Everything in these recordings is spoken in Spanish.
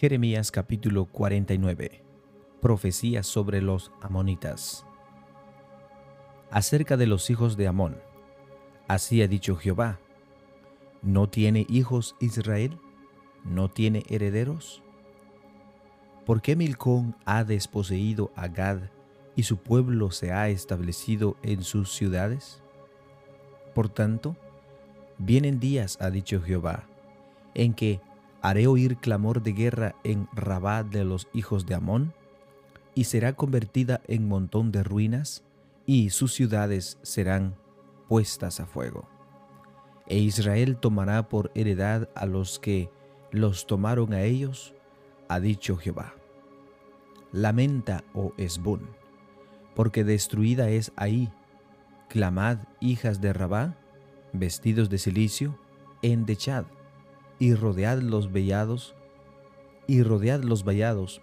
Jeremías capítulo 49 Profecía sobre los amonitas Acerca de los hijos de Amón Así ha dicho Jehová ¿No tiene hijos Israel? ¿No tiene herederos? ¿Por qué Milcón ha desposeído a Gad y su pueblo se ha establecido en sus ciudades? Por tanto, vienen días, ha dicho Jehová, en que haré oír clamor de guerra en Rabá de los hijos de Amón, y será convertida en montón de ruinas, y sus ciudades serán puestas a fuego. E Israel tomará por heredad a los que los tomaron a ellos, ha dicho Jehová. Lamenta, oh Esbón, porque destruida es ahí. Clamad, hijas de Rabá, vestidos de silicio, endechad y rodead los vallados, y rodead los vallados,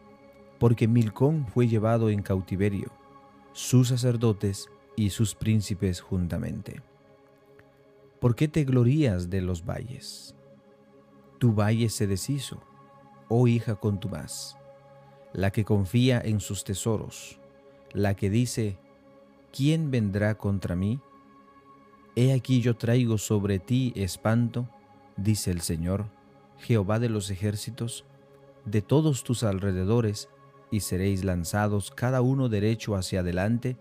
porque Milcón fue llevado en cautiverio, sus sacerdotes y sus príncipes juntamente. ¿Por qué te glorías de los valles? Tu valle se deshizo, oh hija contumaz, la que confía en sus tesoros, la que dice, ¿quién vendrá contra mí? He aquí yo traigo sobre ti espanto, dice el Señor, Jehová de los ejércitos, de todos tus alrededores, y seréis lanzados cada uno derecho hacia adelante,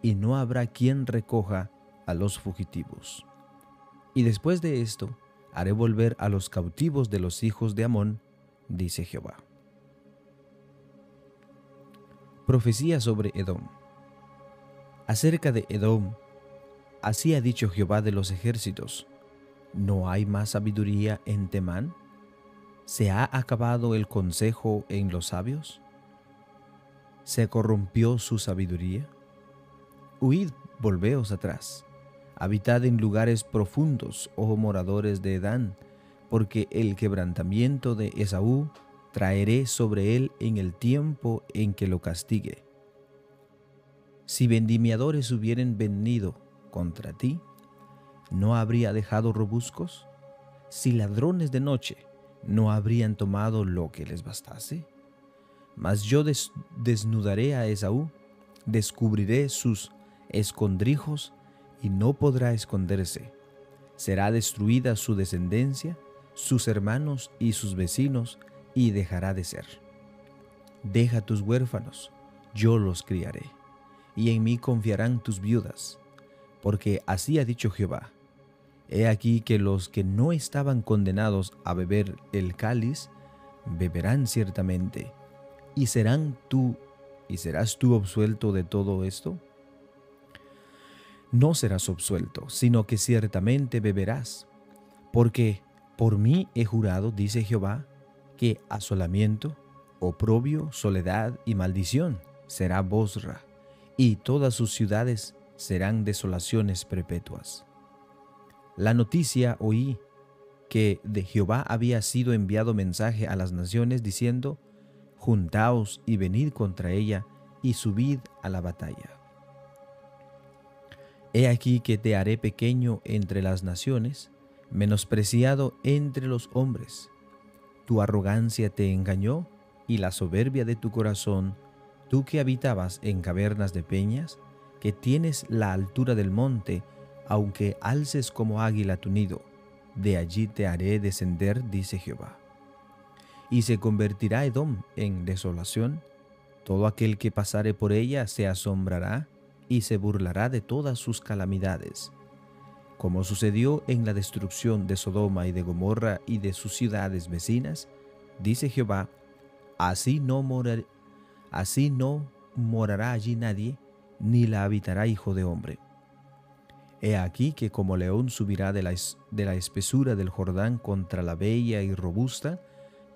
y no habrá quien recoja a los fugitivos. Y después de esto, haré volver a los cautivos de los hijos de Amón, dice Jehová. Profecía sobre Edom. Acerca de Edom, así ha dicho Jehová de los ejércitos, ¿No hay más sabiduría en Temán? ¿Se ha acabado el consejo en los sabios? ¿Se corrompió su sabiduría? Huid, volveos atrás. Habitad en lugares profundos, oh moradores de Edán, porque el quebrantamiento de Esaú traeré sobre él en el tiempo en que lo castigue. Si vendimiadores hubieren venido contra ti, ¿no habría dejado robuscos? Si ladrones de noche, ¿no habrían tomado lo que les bastase? Mas yo desnudaré a Esaú, descubriré sus escondrijos y no podrá esconderse. Será destruida su descendencia, sus hermanos y sus vecinos, y dejará de ser. Deja tus huérfanos, yo los criaré, y en mí confiarán tus viudas, porque así ha dicho Jehová. He aquí que los que no estaban condenados a beber el cáliz, beberán ciertamente, y serán tú, y serás tú absuelto de todo esto. No serás absuelto, sino que ciertamente beberás, porque por mí he jurado, dice Jehová, que asolamiento, oprobio, soledad y maldición será Bosra, y todas sus ciudades serán desolaciones perpetuas. La noticia oí que de Jehová había sido enviado mensaje a las naciones diciendo, Juntaos y venid contra ella y subid a la batalla. He aquí que te haré pequeño entre las naciones, menospreciado entre los hombres. Tu arrogancia te engañó y la soberbia de tu corazón, tú que habitabas en cavernas de peñas, que tienes la altura del monte, aunque alces como águila tu nido, de allí te haré descender, dice Jehová. Y se convertirá Edom en desolación, todo aquel que pasare por ella se asombrará y se burlará de todas sus calamidades. Como sucedió en la destrucción de Sodoma y de Gomorra y de sus ciudades vecinas, dice Jehová, así no, así no morará allí nadie, ni la habitará hijo de hombre He aquí que como león subirá de la, de la espesura del Jordán contra la bella y robusta,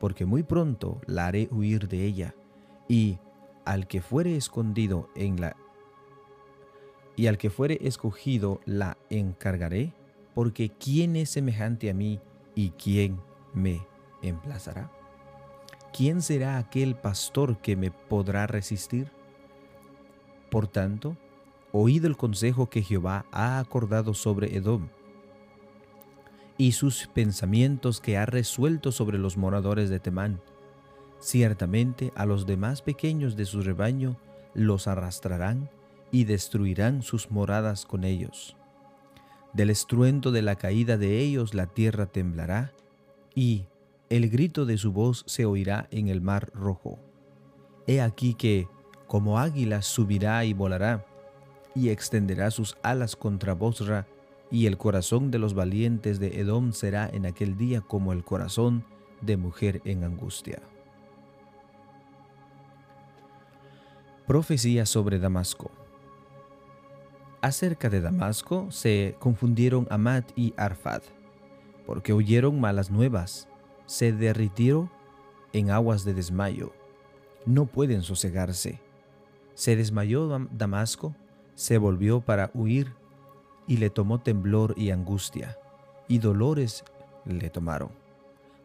porque muy pronto la haré huir de ella, y al que fuere escondido en la y al que fuere escogido la encargaré, porque ¿quién es semejante a mí y quién me emplazará? ¿Quién será aquel pastor que me podrá resistir? Por tanto, oído el consejo que Jehová ha acordado sobre Edom y sus pensamientos que ha resuelto sobre los moradores de Temán. Ciertamente a los demás pequeños de su rebaño los arrastrarán y destruirán sus moradas con ellos. Del estruendo de la caída de ellos la tierra temblará, y el grito de su voz se oirá en el mar rojo. He aquí que, como águila, subirá y volará, y extenderá sus alas contra Bosra, y el corazón de los valientes de Edom será en aquel día como el corazón de mujer en angustia. Profecía sobre Damasco. Acerca de Damasco se confundieron Amad y Arfad, porque oyeron malas nuevas, se derritieron en aguas de desmayo, no pueden sosegarse. Se desmayó Damasco, se volvió para huir, y le tomó temblor y angustia, y dolores le tomaron,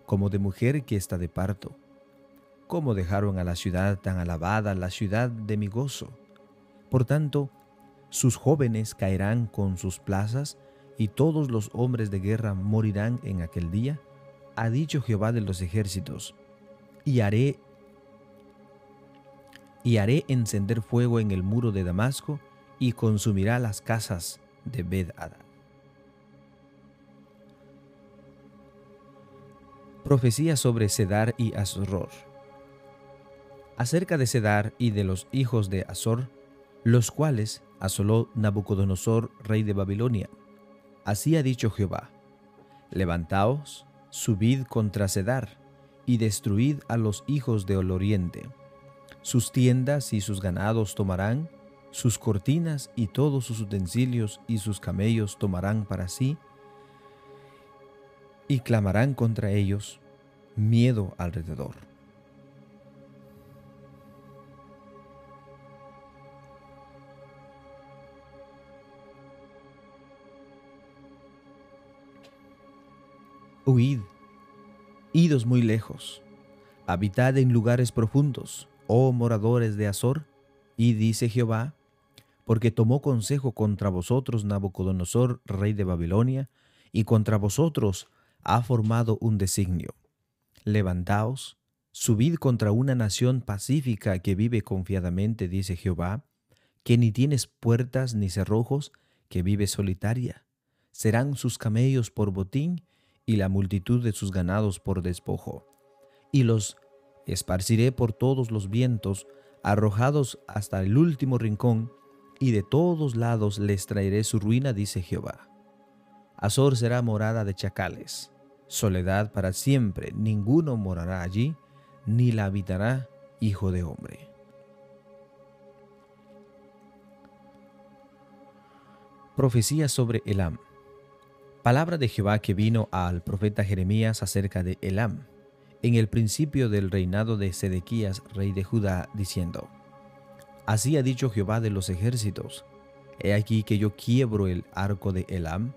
como de mujer que está de parto cómo dejaron a la ciudad tan alabada, la ciudad de mi gozo. Por tanto, sus jóvenes caerán con sus plazas, y todos los hombres de guerra morirán en aquel día, ha dicho Jehová de los ejércitos, y haré y haré encender fuego en el muro de Damasco y consumirá las casas de bed Profecía sobre Sedar y Azror acerca de Sedar y de los hijos de Azor, los cuales asoló Nabucodonosor, rey de Babilonia. Así ha dicho Jehová, levantaos, subid contra Sedar, y destruid a los hijos del oriente. Sus tiendas y sus ganados tomarán, sus cortinas y todos sus utensilios y sus camellos tomarán para sí, y clamarán contra ellos miedo alrededor. Huid, idos muy lejos, habitad en lugares profundos, oh moradores de Azor, y dice Jehová, porque tomó consejo contra vosotros Nabucodonosor, rey de Babilonia, y contra vosotros ha formado un designio. Levantaos, subid contra una nación pacífica que vive confiadamente, dice Jehová, que ni tienes puertas ni cerrojos, que vive solitaria. Serán sus camellos por botín y la multitud de sus ganados por despojo. Y los esparciré por todos los vientos, arrojados hasta el último rincón, y de todos lados les traeré su ruina, dice Jehová. Azor será morada de chacales, soledad para siempre, ninguno morará allí, ni la habitará hijo de hombre. Profecía sobre Elam. Palabra de Jehová que vino al profeta Jeremías acerca de Elam, en el principio del reinado de Sedequías, rey de Judá, diciendo, Así ha dicho Jehová de los ejércitos, He aquí que yo quiebro el arco de Elam,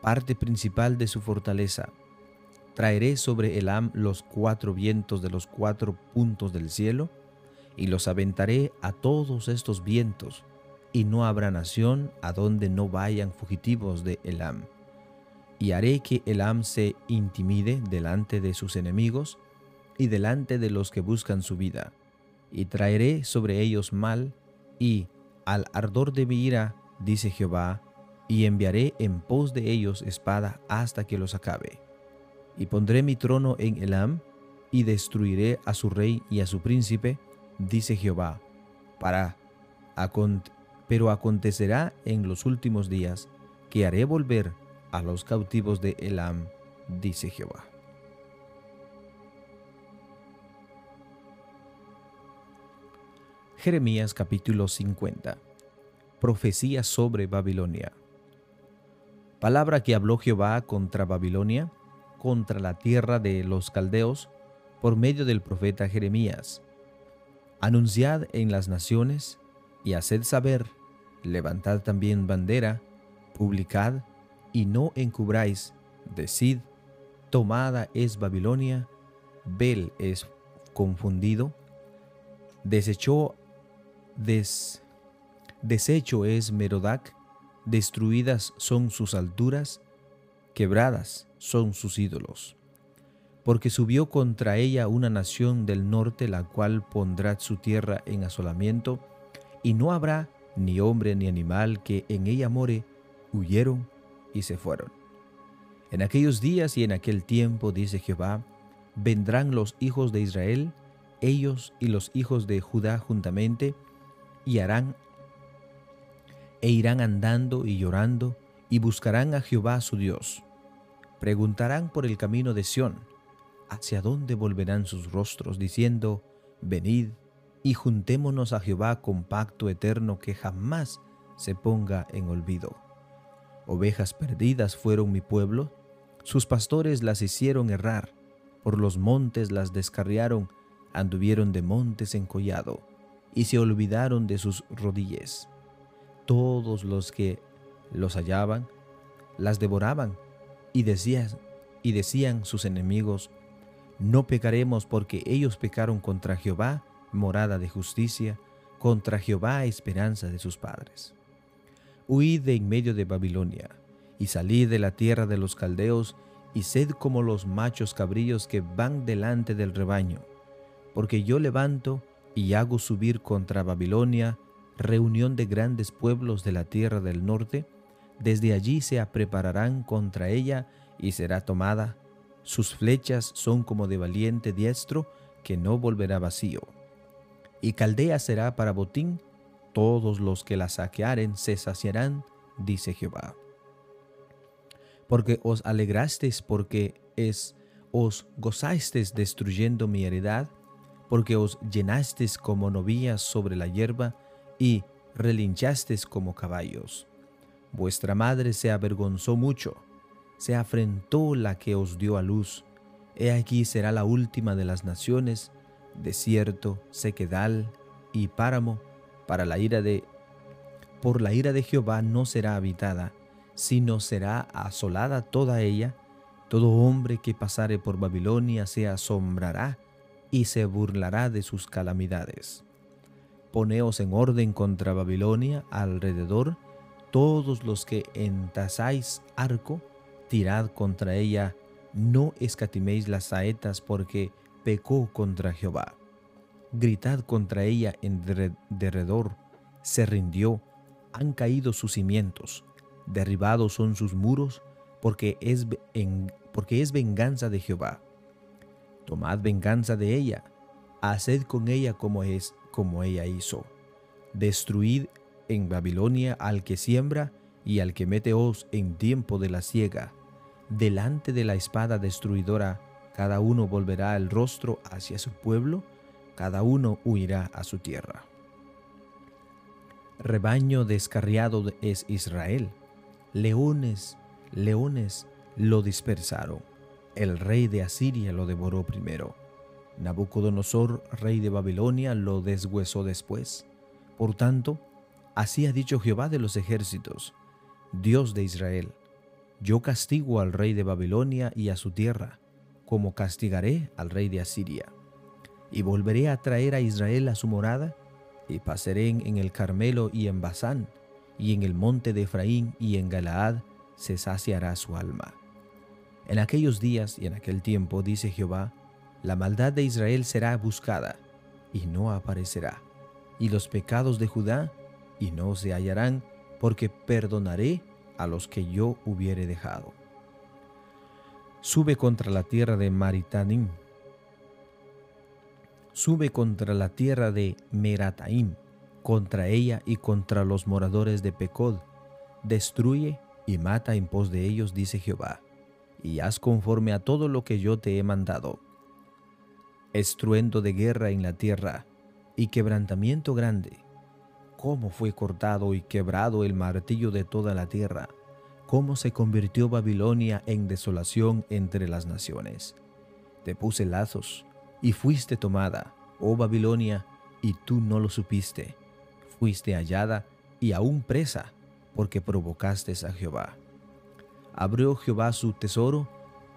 parte principal de su fortaleza. Traeré sobre Elam los cuatro vientos de los cuatro puntos del cielo, y los aventaré a todos estos vientos, y no habrá nación a donde no vayan fugitivos de Elam y haré que Elam se intimide delante de sus enemigos y delante de los que buscan su vida, y traeré sobre ellos mal, y al ardor de mi ira, dice Jehová, y enviaré en pos de ellos espada hasta que los acabe. Y pondré mi trono en Elam, y destruiré a su rey y a su príncipe, dice Jehová, para pero acontecerá en los últimos días que haré volver a los cautivos de Elam, dice Jehová. Jeremías capítulo 50 Profecía sobre Babilonia Palabra que habló Jehová contra Babilonia, contra la tierra de los caldeos, por medio del profeta Jeremías. Anunciad en las naciones y haced saber, levantad también bandera, publicad y no encubráis, decid, tomada es Babilonia, Bel es confundido, desechó, des, deshecho es Merodac, destruidas son sus alturas, quebradas son sus ídolos. porque subió contra ella una nación del norte, la cual pondrá su tierra en asolamiento, y no habrá ni hombre ni animal que en ella more, huyeron y se fueron. En aquellos días y en aquel tiempo, dice Jehová, vendrán los hijos de Israel, ellos y los hijos de Judá juntamente, y harán e irán andando y llorando, y buscarán a Jehová su Dios. Preguntarán por el camino de Sión, hacia dónde volverán sus rostros, diciendo, Venid y juntémonos a Jehová con pacto eterno que jamás se ponga en olvido. Ovejas perdidas fueron mi pueblo, sus pastores las hicieron errar, por los montes las descarriaron, anduvieron de montes en collado, y se olvidaron de sus rodillas. Todos los que los hallaban, las devoraban, y decían, y decían sus enemigos, no pecaremos porque ellos pecaron contra Jehová, morada de justicia, contra Jehová, esperanza de sus padres. Huid de en medio de Babilonia, y salid de la tierra de los caldeos, y sed como los machos cabrillos que van delante del rebaño, porque yo levanto y hago subir contra Babilonia reunión de grandes pueblos de la tierra del norte, desde allí se prepararán contra ella y será tomada sus flechas son como de valiente diestro que no volverá vacío. Y Caldea será para botín, todos los que la saquearen se saciarán, dice Jehová. Porque os alegrasteis, porque es, os gozasteis destruyendo mi heredad, porque os llenasteis como novillas sobre la hierba y relinchasteis como caballos. Vuestra madre se avergonzó mucho, se afrentó la que os dio a luz. He aquí será la última de las naciones, desierto, sequedal y páramo, para la ira de por la ira de Jehová no será habitada, sino será asolada toda ella. Todo hombre que pasare por Babilonia se asombrará y se burlará de sus calamidades. Poneos en orden contra Babilonia alrededor, todos los que entasáis arco, tirad contra ella, no escatiméis las saetas porque pecó contra Jehová. Gritad contra ella en derredor, se rindió, han caído sus cimientos, derribados son sus muros, porque es, porque es venganza de Jehová. Tomad venganza de ella, haced con ella como es, como ella hizo. Destruid en Babilonia al que siembra y al que mete hoz en tiempo de la siega. Delante de la espada destruidora, cada uno volverá el rostro hacia su pueblo, cada uno huirá a su tierra. Rebaño descarriado es Israel, leones, leones lo dispersaron. El rey de Asiria lo devoró primero. Nabucodonosor, rey de Babilonia, lo deshuesó después. Por tanto, así ha dicho Jehová de los ejércitos, Dios de Israel, yo castigo al rey de Babilonia y a su tierra, como castigaré al rey de Asiria. Y volveré a traer a Israel a su morada, y pasaré en el Carmelo y en Basán, y en el monte de Efraín y en Galaad se saciará su alma. En aquellos días y en aquel tiempo, dice Jehová, la maldad de Israel será buscada, y no aparecerá, y los pecados de Judá, y no se hallarán, porque perdonaré a los que yo hubiere dejado. Sube contra la tierra de Maritanim. Sube contra la tierra de Merataim, contra ella y contra los moradores de Pecod. Destruye y mata en pos de ellos, dice Jehová, y haz conforme a todo lo que yo te he mandado. Estruendo de guerra en la tierra y quebrantamiento grande cómo fue cortado y quebrado el martillo de toda la tierra, cómo se convirtió Babilonia en desolación entre las naciones. Te puse lazos y fuiste tomada, oh Babilonia, y tú no lo supiste. Fuiste hallada y aún presa, porque provocaste a Jehová. Abrió Jehová su tesoro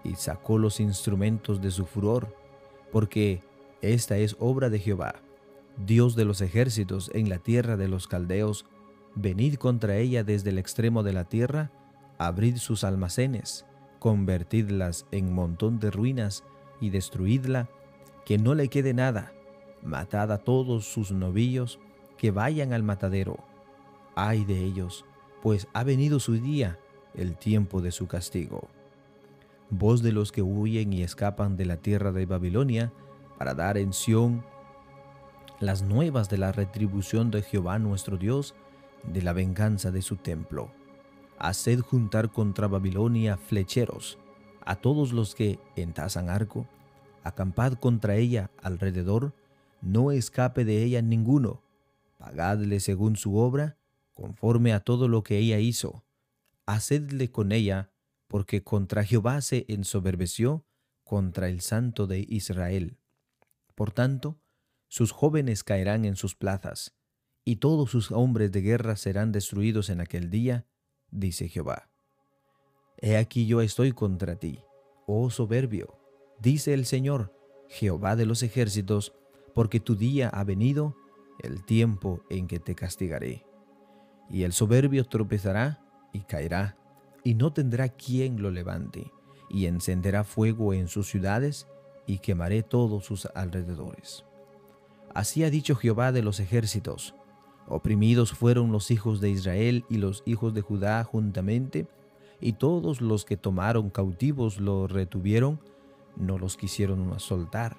y sacó los instrumentos de su furor, porque esta es obra de Jehová Dios de los ejércitos en la tierra de los caldeos, venid contra ella desde el extremo de la tierra, abrid sus almacenes, convertidlas en montón de ruinas y destruidla, que no le quede nada, matad a todos sus novillos, que vayan al matadero. Ay de ellos, pues ha venido su día, el tiempo de su castigo. Voz de los que huyen y escapan de la tierra de Babilonia, para dar en Sión las nuevas de la retribución de Jehová nuestro Dios, de la venganza de su templo. Haced juntar contra Babilonia flecheros, a todos los que entazan arco, acampad contra ella alrededor, no escape de ella ninguno, pagadle según su obra, conforme a todo lo que ella hizo, hacedle con ella, porque contra Jehová se ensoberbeció, contra el Santo de Israel. Por tanto, sus jóvenes caerán en sus plazas, y todos sus hombres de guerra serán destruidos en aquel día, dice Jehová. He aquí yo estoy contra ti, oh soberbio, dice el Señor, Jehová de los ejércitos, porque tu día ha venido, el tiempo en que te castigaré. Y el soberbio tropezará y caerá, y no tendrá quien lo levante, y encenderá fuego en sus ciudades, y quemaré todos sus alrededores. Así ha dicho Jehová de los ejércitos. Oprimidos fueron los hijos de Israel y los hijos de Judá juntamente, y todos los que tomaron cautivos los retuvieron, no los quisieron soltar.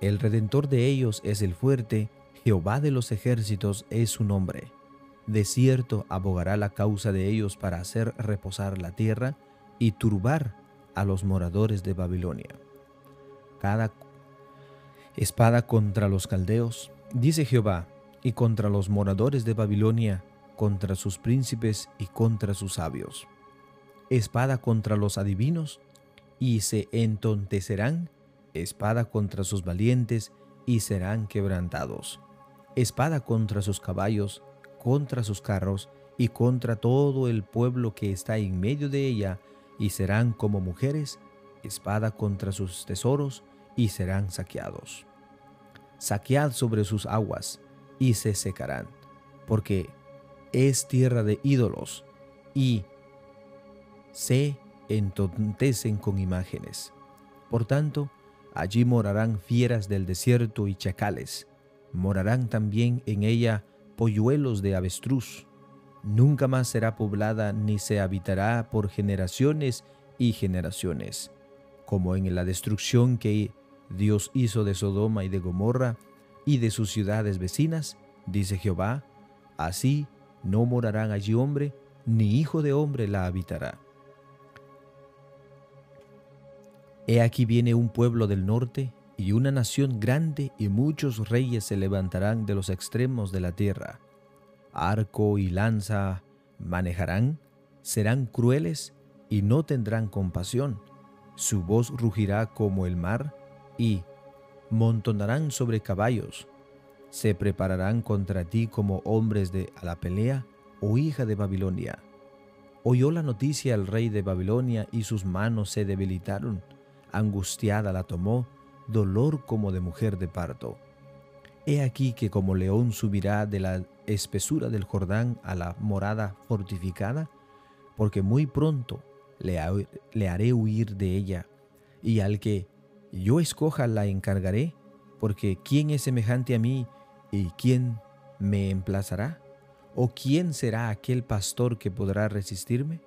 el redentor de ellos es el fuerte, Jehová de los ejércitos es su nombre. De cierto abogará la causa de ellos para hacer reposar la tierra y turbar a los moradores de Babilonia. Cada espada contra los caldeos, dice Jehová, y contra los moradores de Babilonia, contra sus príncipes y contra sus sabios. Espada contra los adivinos, y se entontecerán, espada contra sus valientes, y serán quebrantados. Espada contra sus caballos, contra sus carros, y contra todo el pueblo que está en medio de ella, y serán como mujeres, espada contra sus tesoros, y serán saqueados. Saquead sobre sus aguas, y se secarán, porque es tierra de ídolos, y se entontecen con imágenes. Por tanto, allí morarán fieras del desierto y chacales, morarán también en ella polluelos de avestruz. Nunca más será poblada ni se habitará por generaciones y generaciones, como en la destrucción que Dios hizo de Sodoma y de Gomorra y de sus ciudades vecinas, dice Jehová, así no morarán allí hombre, ni hijo de hombre la habitará. He aquí viene un pueblo del norte y una nación grande y muchos reyes se levantarán de los extremos de la tierra. Arco y lanza manejarán, serán crueles y no tendrán compasión. Su voz rugirá como el mar y montonarán sobre caballos. Se prepararán contra ti como hombres de a la pelea, oh hija de Babilonia. Oyó la noticia el rey de Babilonia y sus manos se debilitaron. Angustiada la tomó, dolor como de mujer de parto. He aquí que como león subirá de la espesura del Jordán a la morada fortificada, porque muy pronto le, haré huir de ella, y al que yo escoja la encargaré, porque ¿quién es semejante a mí y quién me emplazará? ¿O quién será aquel pastor que podrá resistirme?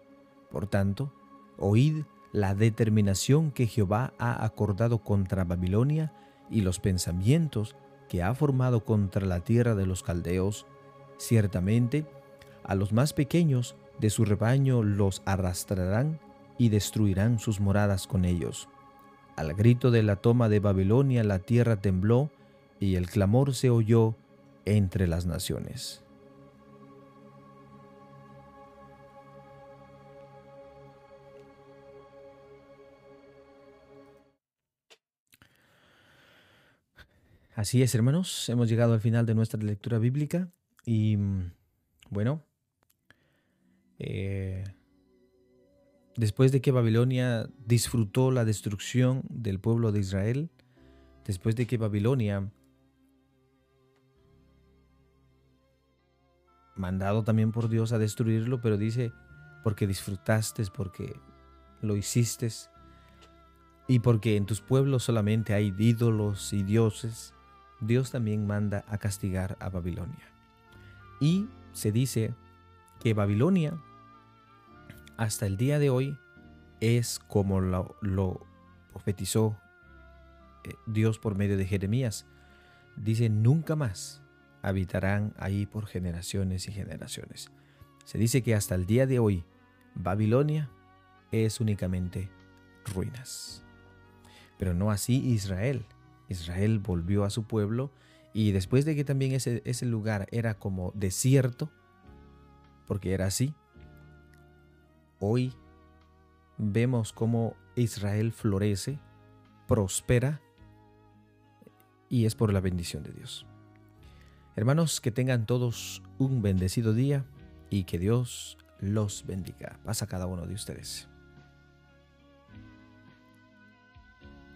Por tanto, oíd la determinación que Jehová ha acordado contra Babilonia y los pensamientos que ha formado contra la tierra de los caldeos. Ciertamente, a los más pequeños de su rebaño los arrastrarán y destruirán sus moradas con ellos. Al grito de la toma de Babilonia la tierra tembló y el clamor se oyó entre las naciones. Así es, hermanos, hemos llegado al final de nuestra lectura bíblica y mm, bueno, eh, Después de que Babilonia disfrutó la destrucción del pueblo de Israel, después de que Babilonia, mandado también por Dios a destruirlo, pero dice, porque disfrutaste, porque lo hiciste, Y porque en tus pueblos solamente hay ídolos y dioses, Dios también manda a castigar a Babilonia. Y se dice que Babilonia hasta el día de hoy es como lo, profetizó eh, Dios por medio de Jeremías. Dice, nunca más habitarán ahí por generaciones y generaciones. Se dice que hasta el día de hoy Babilonia es únicamente ruinas. Pero no así Israel. Israel volvió a su pueblo y después de que también ese, ese lugar era como desierto, porque era así, hoy vemos cómo Israel florece, prospera y es por la bendición de Dios. Hermanos, que tengan todos un bendecido día y que Dios los bendiga. Pasa cada uno de ustedes.